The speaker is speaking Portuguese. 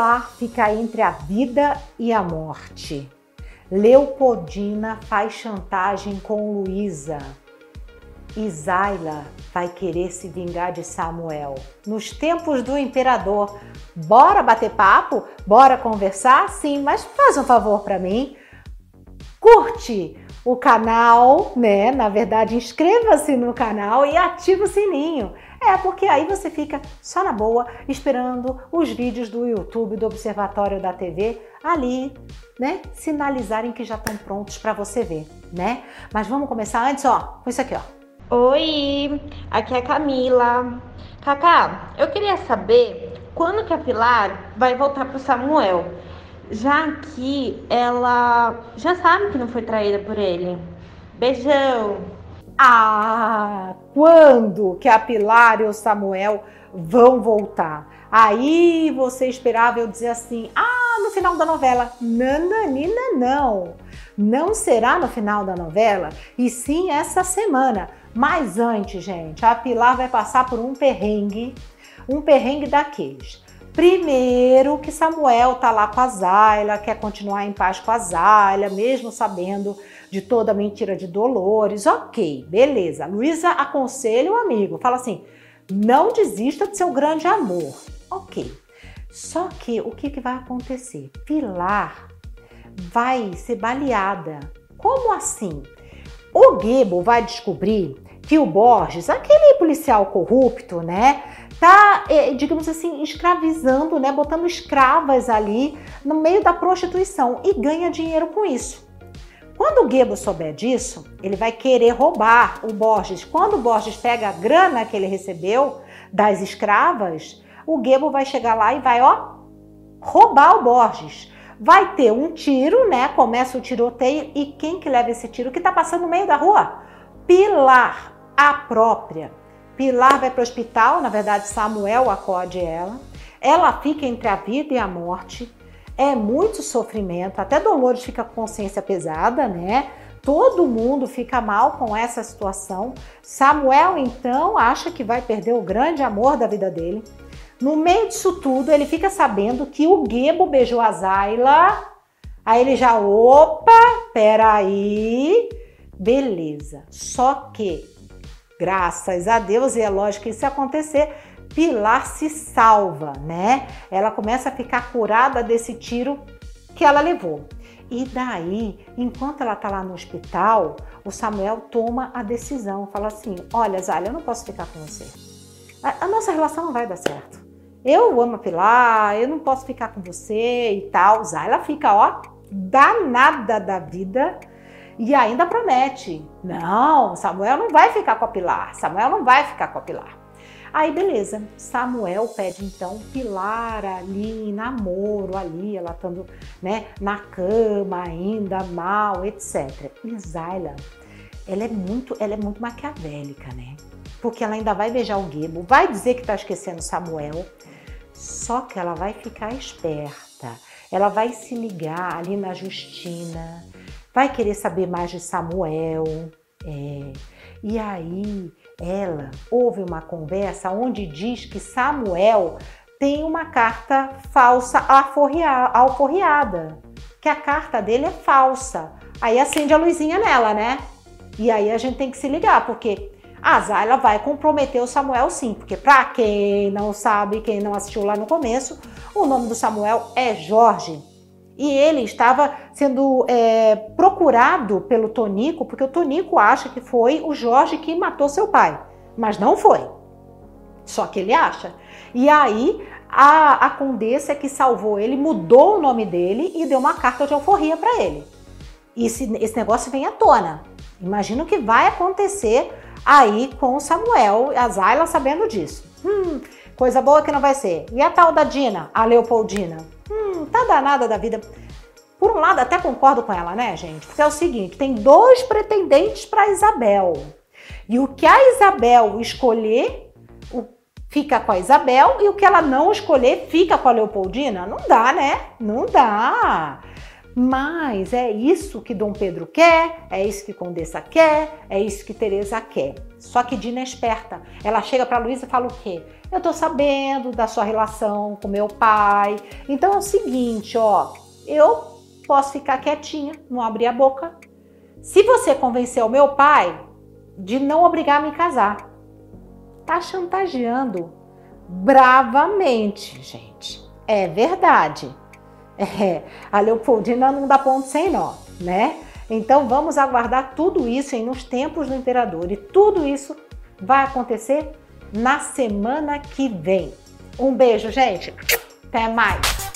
Pilar fica entre a vida e a morte. Leopoldina faz chantagem com Luísa. Isaila vai querer se vingar de Samuel. Nos tempos do imperador, bora bater papo? Bora conversar? Sim, mas faz um favor para mim. Curte o canal, né? Na verdade, inscreva-se no canal e ative o sininho. É, porque aí você fica só na boa, esperando os vídeos do YouTube, do Observatório da TV, ali, né, sinalizarem que já estão prontos para você ver, né? Mas vamos começar antes, ó, com isso aqui, ó. Oi, aqui é a Camila. Cacá, eu queria saber quando que a Pilar vai voltar pro Samuel, já que ela já sabe que não foi traída por ele. Beijão! Ah, quando que a Pilar e o Samuel vão voltar? Aí você esperava eu dizer assim: ah, no final da novela. Nananina, não. Não será no final da novela, e sim essa semana. Mas antes, gente, a Pilar vai passar por um perrengue, um perrengue daqueles. Primeiro que Samuel tá lá com a Zayla, quer continuar em paz com a Zayla, mesmo sabendo de toda a mentira de Dolores. Ok, beleza. Luísa aconselha o amigo, fala assim: não desista de seu grande amor. Ok. Só que o que, que vai acontecer? Pilar vai ser baleada. Como assim? O Gebo vai descobrir que o Borges, aquele policial corrupto, né, tá, é, digamos assim, escravizando, né, botando escravas ali no meio da prostituição e ganha dinheiro com isso. Quando o Gebo souber disso, ele vai querer roubar o Borges. Quando o Borges pega a grana que ele recebeu das escravas, o Gebo vai chegar lá e vai, ó, roubar o Borges. Vai ter um tiro, né? Começa o tiroteio e quem que leva esse tiro? Que tá passando no meio da rua? Pilar, a própria. Pilar vai para o hospital, na verdade Samuel acode ela. Ela fica entre a vida e a morte é muito sofrimento, até Dolores fica com consciência pesada, né? Todo mundo fica mal com essa situação. Samuel, então, acha que vai perder o grande amor da vida dele. No meio disso tudo, ele fica sabendo que o Gebo beijou a Zayla. Aí ele já, opa, peraí, beleza. Só que, graças a Deus, e é lógico que isso acontecer, Pilar se salva, né? Ela começa a ficar curada desse tiro que ela levou. E daí, enquanto ela tá lá no hospital, o Samuel toma a decisão, fala assim: Olha, Zayla, eu não posso ficar com você. A nossa relação não vai dar certo. Eu amo a Pilar, eu não posso ficar com você e tal. Zayla fica, ó, danada da vida e ainda promete: Não, Samuel não vai ficar com a Pilar. Samuel não vai ficar com a Pilar. Aí beleza, Samuel pede então Pilar ali namoro, ali, ela estando né, na cama ainda, mal, etc. E Zayla, ela é muito, ela é muito maquiavélica, né? Porque ela ainda vai beijar o Gebo, vai dizer que tá esquecendo Samuel, só que ela vai ficar esperta. Ela vai se ligar ali na Justina, vai querer saber mais de Samuel, é. E aí ela houve uma conversa onde diz que Samuel tem uma carta falsa alforriada, que a carta dele é falsa. Aí acende a luzinha nela, né? E aí a gente tem que se ligar, porque a Zayla vai comprometer o Samuel sim, porque para quem não sabe, quem não assistiu lá no começo, o nome do Samuel é Jorge. E ele estava sendo é, procurado pelo Tonico, porque o Tonico acha que foi o Jorge que matou seu pai, mas não foi. Só que ele acha. E aí a, a condessa que salvou ele mudou o nome dele e deu uma carta de alforria para ele. E esse, esse negócio vem à tona. Imagina o que vai acontecer aí com o Samuel, a Zayla sabendo disso. Hum, coisa boa que não vai ser. E a tal da Dina, a Leopoldina? hum, tá danada da vida. Por um lado, até concordo com ela, né, gente? Porque é o seguinte: tem dois pretendentes para Isabel. E o que a Isabel escolher, fica com a Isabel, e o que ela não escolher, fica com a Leopoldina? Não dá, né? Não dá. Mas é isso que Dom Pedro quer, é isso que Condessa quer, é isso que Teresa quer. Só que Dina é esperta. Ela chega para Luísa e fala o quê? Eu tô sabendo da sua relação com meu pai. Então é o seguinte, ó, eu posso ficar quietinha, não abrir a boca. Se você convencer o meu pai de não obrigar a me casar, tá chantageando bravamente, gente. É verdade. É, a Leopoldina não dá ponto sem nó, né? Então vamos aguardar tudo isso em Nos Tempos do Imperador. E tudo isso vai acontecer na semana que vem. Um beijo, gente. Até mais.